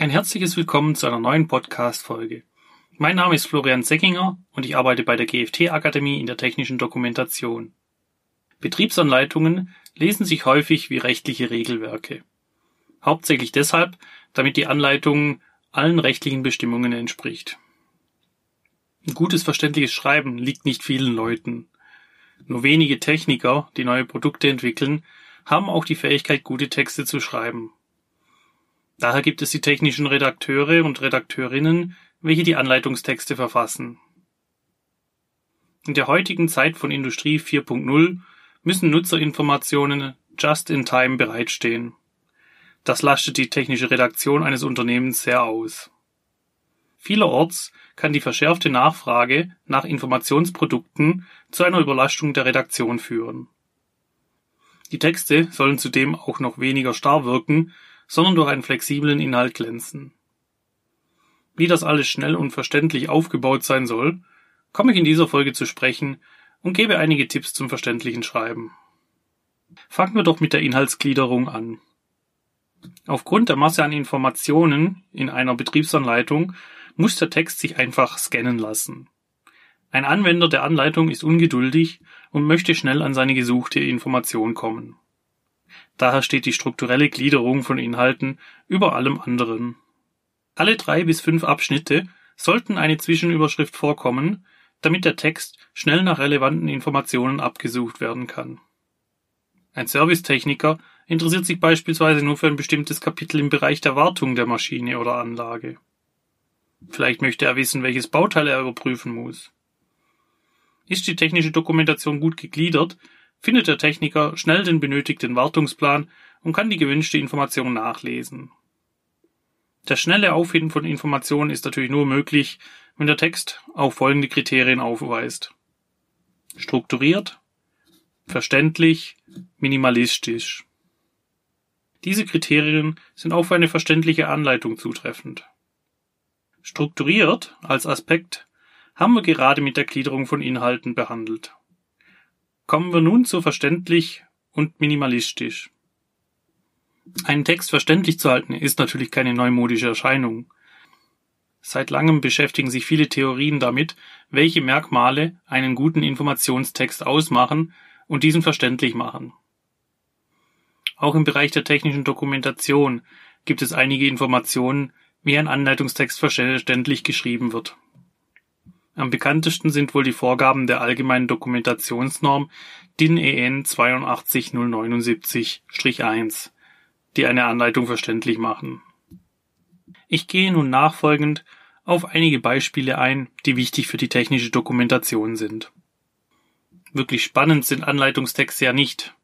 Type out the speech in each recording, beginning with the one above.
Ein herzliches Willkommen zu einer neuen Podcast-Folge. Mein Name ist Florian Seckinger und ich arbeite bei der GFT-Akademie in der technischen Dokumentation. Betriebsanleitungen lesen sich häufig wie rechtliche Regelwerke. Hauptsächlich deshalb, damit die Anleitung allen rechtlichen Bestimmungen entspricht. Ein gutes verständliches Schreiben liegt nicht vielen Leuten. Nur wenige Techniker, die neue Produkte entwickeln, haben auch die Fähigkeit, gute Texte zu schreiben. Daher gibt es die technischen Redakteure und Redakteurinnen, welche die Anleitungstexte verfassen. In der heutigen Zeit von Industrie 4.0 müssen Nutzerinformationen just in time bereitstehen. Das lastet die technische Redaktion eines Unternehmens sehr aus. Vielerorts kann die verschärfte Nachfrage nach Informationsprodukten zu einer Überlastung der Redaktion führen. Die Texte sollen zudem auch noch weniger starr wirken, sondern durch einen flexiblen Inhalt glänzen. Wie das alles schnell und verständlich aufgebaut sein soll, komme ich in dieser Folge zu sprechen und gebe einige Tipps zum verständlichen Schreiben. Fangen wir doch mit der Inhaltsgliederung an. Aufgrund der Masse an Informationen in einer Betriebsanleitung muss der Text sich einfach scannen lassen. Ein Anwender der Anleitung ist ungeduldig und möchte schnell an seine gesuchte Information kommen. Daher steht die strukturelle Gliederung von Inhalten über allem anderen. Alle drei bis fünf Abschnitte sollten eine Zwischenüberschrift vorkommen, damit der Text schnell nach relevanten Informationen abgesucht werden kann. Ein Servicetechniker interessiert sich beispielsweise nur für ein bestimmtes Kapitel im Bereich der Wartung der Maschine oder Anlage. Vielleicht möchte er wissen, welches Bauteil er überprüfen muss. Ist die technische Dokumentation gut gegliedert, findet der Techniker schnell den benötigten Wartungsplan und kann die gewünschte Information nachlesen. Das schnelle Auffinden von Informationen ist natürlich nur möglich, wenn der Text auch folgende Kriterien aufweist. Strukturiert, verständlich, minimalistisch. Diese Kriterien sind auch für eine verständliche Anleitung zutreffend. Strukturiert als Aspekt haben wir gerade mit der Gliederung von Inhalten behandelt. Kommen wir nun zu verständlich und minimalistisch. Einen Text verständlich zu halten ist natürlich keine neumodische Erscheinung. Seit langem beschäftigen sich viele Theorien damit, welche Merkmale einen guten Informationstext ausmachen und diesen verständlich machen. Auch im Bereich der technischen Dokumentation gibt es einige Informationen, wie ein Anleitungstext verständlich geschrieben wird. Am bekanntesten sind wohl die Vorgaben der Allgemeinen Dokumentationsnorm DIN EN 82079-1, die eine Anleitung verständlich machen. Ich gehe nun nachfolgend auf einige Beispiele ein, die wichtig für die technische Dokumentation sind. Wirklich spannend sind Anleitungstexte ja nicht.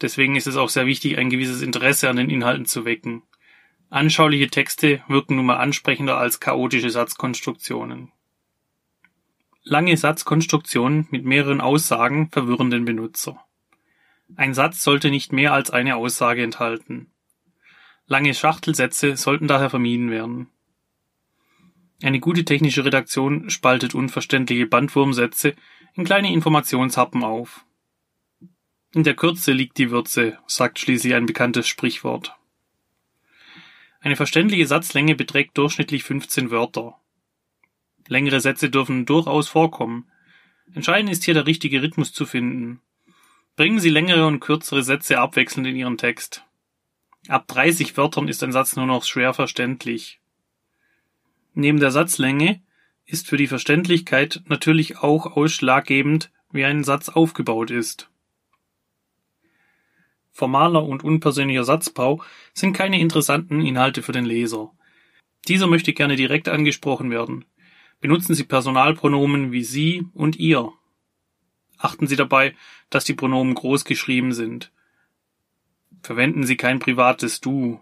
Deswegen ist es auch sehr wichtig, ein gewisses Interesse an den Inhalten zu wecken. Anschauliche Texte wirken nun mal ansprechender als chaotische Satzkonstruktionen. Lange Satzkonstruktionen mit mehreren Aussagen verwirren den Benutzer. Ein Satz sollte nicht mehr als eine Aussage enthalten. Lange Schachtelsätze sollten daher vermieden werden. Eine gute technische Redaktion spaltet unverständliche Bandwurmsätze in kleine Informationshappen auf. In der Kürze liegt die Würze, sagt schließlich ein bekanntes Sprichwort. Eine verständliche Satzlänge beträgt durchschnittlich 15 Wörter. Längere Sätze dürfen durchaus vorkommen. Entscheidend ist hier der richtige Rhythmus zu finden. Bringen Sie längere und kürzere Sätze abwechselnd in Ihren Text. Ab 30 Wörtern ist ein Satz nur noch schwer verständlich. Neben der Satzlänge ist für die Verständlichkeit natürlich auch ausschlaggebend, wie ein Satz aufgebaut ist. Formaler und unpersönlicher Satzbau sind keine interessanten Inhalte für den Leser. Dieser möchte gerne direkt angesprochen werden. Benutzen Sie Personalpronomen wie Sie und Ihr. Achten Sie dabei, dass die Pronomen groß geschrieben sind. Verwenden Sie kein privates Du.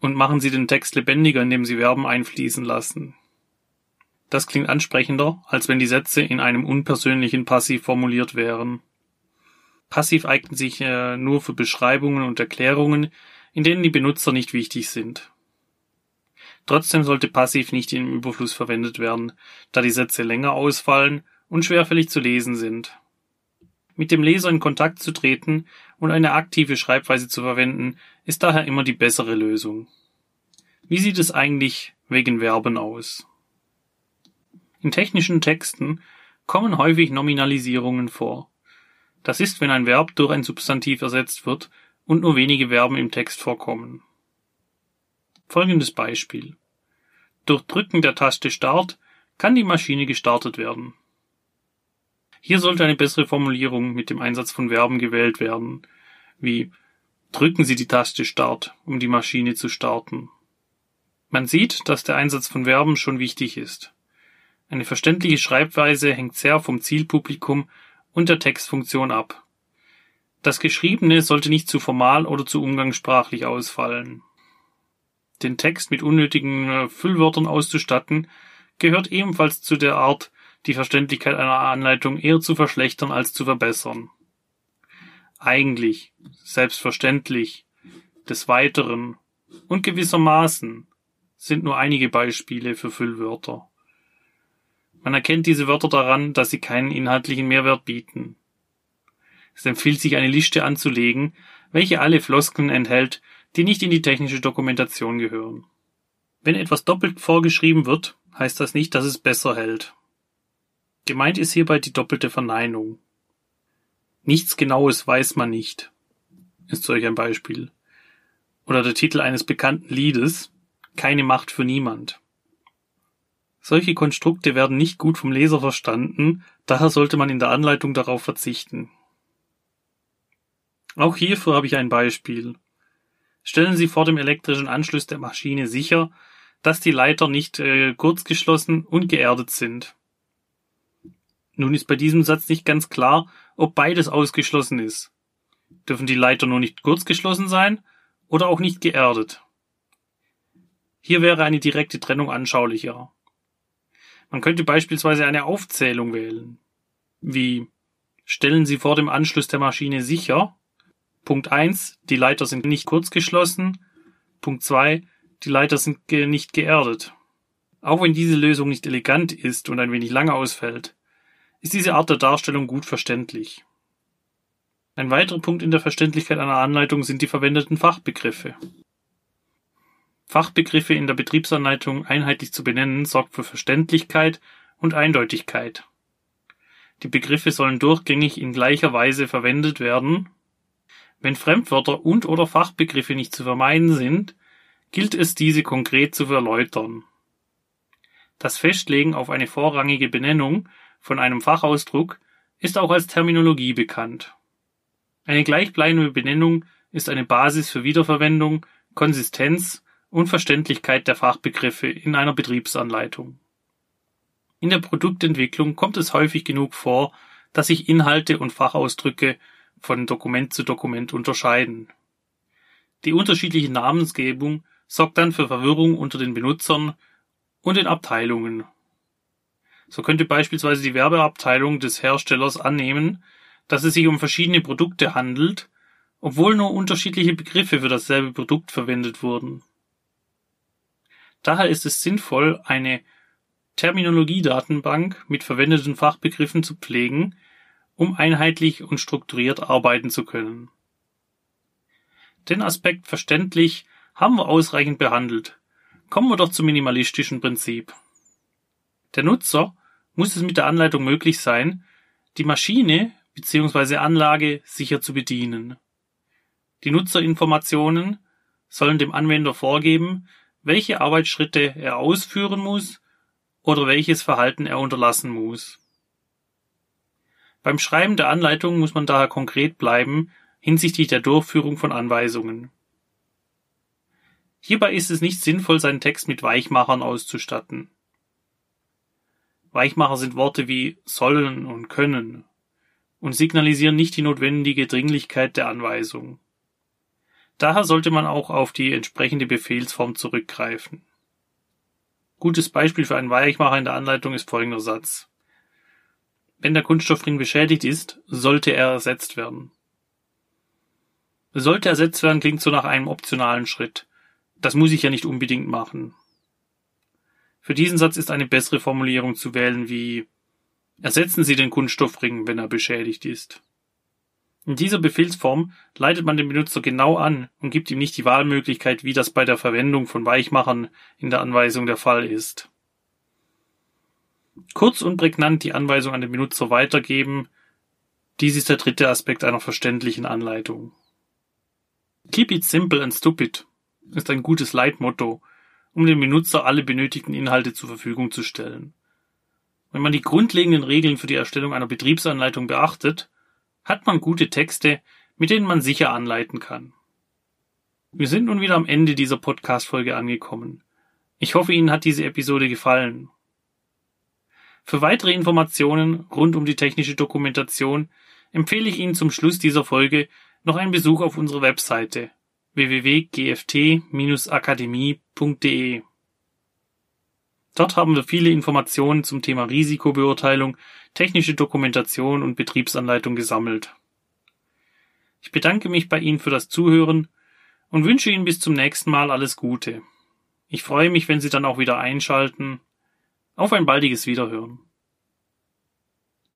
Und machen Sie den Text lebendiger, indem Sie Verben einfließen lassen. Das klingt ansprechender, als wenn die Sätze in einem unpersönlichen Passiv formuliert wären. Passiv eignet sich äh, nur für Beschreibungen und Erklärungen, in denen die Benutzer nicht wichtig sind. Trotzdem sollte Passiv nicht im Überfluss verwendet werden, da die Sätze länger ausfallen und schwerfällig zu lesen sind. Mit dem Leser in Kontakt zu treten und eine aktive Schreibweise zu verwenden, ist daher immer die bessere Lösung. Wie sieht es eigentlich wegen Verben aus? In technischen Texten kommen häufig Nominalisierungen vor. Das ist, wenn ein Verb durch ein Substantiv ersetzt wird und nur wenige Verben im Text vorkommen. Folgendes Beispiel. Durch Drücken der Taste Start kann die Maschine gestartet werden. Hier sollte eine bessere Formulierung mit dem Einsatz von Verben gewählt werden, wie drücken Sie die Taste Start, um die Maschine zu starten. Man sieht, dass der Einsatz von Verben schon wichtig ist. Eine verständliche Schreibweise hängt sehr vom Zielpublikum und der Textfunktion ab. Das Geschriebene sollte nicht zu formal oder zu umgangssprachlich ausfallen. Den Text mit unnötigen äh, Füllwörtern auszustatten, gehört ebenfalls zu der Art, die Verständlichkeit einer Anleitung eher zu verschlechtern als zu verbessern. Eigentlich, selbstverständlich, des Weiteren und gewissermaßen sind nur einige Beispiele für Füllwörter. Man erkennt diese Wörter daran, dass sie keinen inhaltlichen Mehrwert bieten. Es empfiehlt sich eine Liste anzulegen, welche alle Floskeln enthält, die nicht in die technische Dokumentation gehören. Wenn etwas doppelt vorgeschrieben wird, heißt das nicht, dass es besser hält. Gemeint ist hierbei die doppelte Verneinung. Nichts Genaues weiß man nicht, ist solch ein Beispiel. Oder der Titel eines bekannten Liedes, Keine Macht für niemand. Solche Konstrukte werden nicht gut vom Leser verstanden, daher sollte man in der Anleitung darauf verzichten. Auch hierfür habe ich ein Beispiel. Stellen Sie vor dem elektrischen Anschluss der Maschine sicher, dass die Leiter nicht äh, kurzgeschlossen und geerdet sind. Nun ist bei diesem Satz nicht ganz klar, ob beides ausgeschlossen ist. Dürfen die Leiter nur nicht kurzgeschlossen sein oder auch nicht geerdet? Hier wäre eine direkte Trennung anschaulicher. Man könnte beispielsweise eine Aufzählung wählen. Wie stellen Sie vor dem Anschluss der Maschine sicher, Punkt 1, die Leiter sind nicht kurzgeschlossen. Punkt 2, die Leiter sind ge nicht geerdet. Auch wenn diese Lösung nicht elegant ist und ein wenig lange ausfällt, ist diese Art der Darstellung gut verständlich. Ein weiterer Punkt in der Verständlichkeit einer Anleitung sind die verwendeten Fachbegriffe. Fachbegriffe in der Betriebsanleitung einheitlich zu benennen sorgt für Verständlichkeit und Eindeutigkeit. Die Begriffe sollen durchgängig in gleicher Weise verwendet werden wenn Fremdwörter und/oder Fachbegriffe nicht zu vermeiden sind, gilt es diese konkret zu erläutern. Das Festlegen auf eine vorrangige Benennung von einem Fachausdruck ist auch als Terminologie bekannt. Eine gleichbleibende Benennung ist eine Basis für Wiederverwendung, Konsistenz und Verständlichkeit der Fachbegriffe in einer Betriebsanleitung. In der Produktentwicklung kommt es häufig genug vor, dass sich Inhalte und Fachausdrücke von Dokument zu Dokument unterscheiden. Die unterschiedliche Namensgebung sorgt dann für Verwirrung unter den Benutzern und den Abteilungen. So könnte beispielsweise die Werbeabteilung des Herstellers annehmen, dass es sich um verschiedene Produkte handelt, obwohl nur unterschiedliche Begriffe für dasselbe Produkt verwendet wurden. Daher ist es sinnvoll, eine Terminologiedatenbank mit verwendeten Fachbegriffen zu pflegen, um einheitlich und strukturiert arbeiten zu können. Den Aspekt verständlich haben wir ausreichend behandelt. Kommen wir doch zum minimalistischen Prinzip. Der Nutzer muss es mit der Anleitung möglich sein, die Maschine bzw. Anlage sicher zu bedienen. Die Nutzerinformationen sollen dem Anwender vorgeben, welche Arbeitsschritte er ausführen muss oder welches Verhalten er unterlassen muss. Beim Schreiben der Anleitung muss man daher konkret bleiben hinsichtlich der Durchführung von Anweisungen. Hierbei ist es nicht sinnvoll, seinen Text mit Weichmachern auszustatten. Weichmacher sind Worte wie sollen und können und signalisieren nicht die notwendige Dringlichkeit der Anweisung. Daher sollte man auch auf die entsprechende Befehlsform zurückgreifen. Gutes Beispiel für einen Weichmacher in der Anleitung ist folgender Satz. Wenn der Kunststoffring beschädigt ist, sollte er ersetzt werden. Sollte ersetzt werden klingt so nach einem optionalen Schritt. Das muss ich ja nicht unbedingt machen. Für diesen Satz ist eine bessere Formulierung zu wählen wie Ersetzen Sie den Kunststoffring, wenn er beschädigt ist. In dieser Befehlsform leitet man den Benutzer genau an und gibt ihm nicht die Wahlmöglichkeit, wie das bei der Verwendung von Weichmachern in der Anweisung der Fall ist. Kurz und prägnant die Anweisung an den Benutzer weitergeben, dies ist der dritte Aspekt einer verständlichen Anleitung. Keep it simple and stupid ist ein gutes Leitmotto, um dem Benutzer alle benötigten Inhalte zur Verfügung zu stellen. Wenn man die grundlegenden Regeln für die Erstellung einer Betriebsanleitung beachtet, hat man gute Texte, mit denen man sicher anleiten kann. Wir sind nun wieder am Ende dieser Podcast-Folge angekommen. Ich hoffe, Ihnen hat diese Episode gefallen. Für weitere Informationen rund um die technische Dokumentation empfehle ich Ihnen zum Schluss dieser Folge noch einen Besuch auf unserer Webseite www.gft-akademie.de. Dort haben wir viele Informationen zum Thema Risikobeurteilung, technische Dokumentation und Betriebsanleitung gesammelt. Ich bedanke mich bei Ihnen für das Zuhören und wünsche Ihnen bis zum nächsten Mal alles Gute. Ich freue mich, wenn Sie dann auch wieder einschalten. Auf ein baldiges Wiederhören.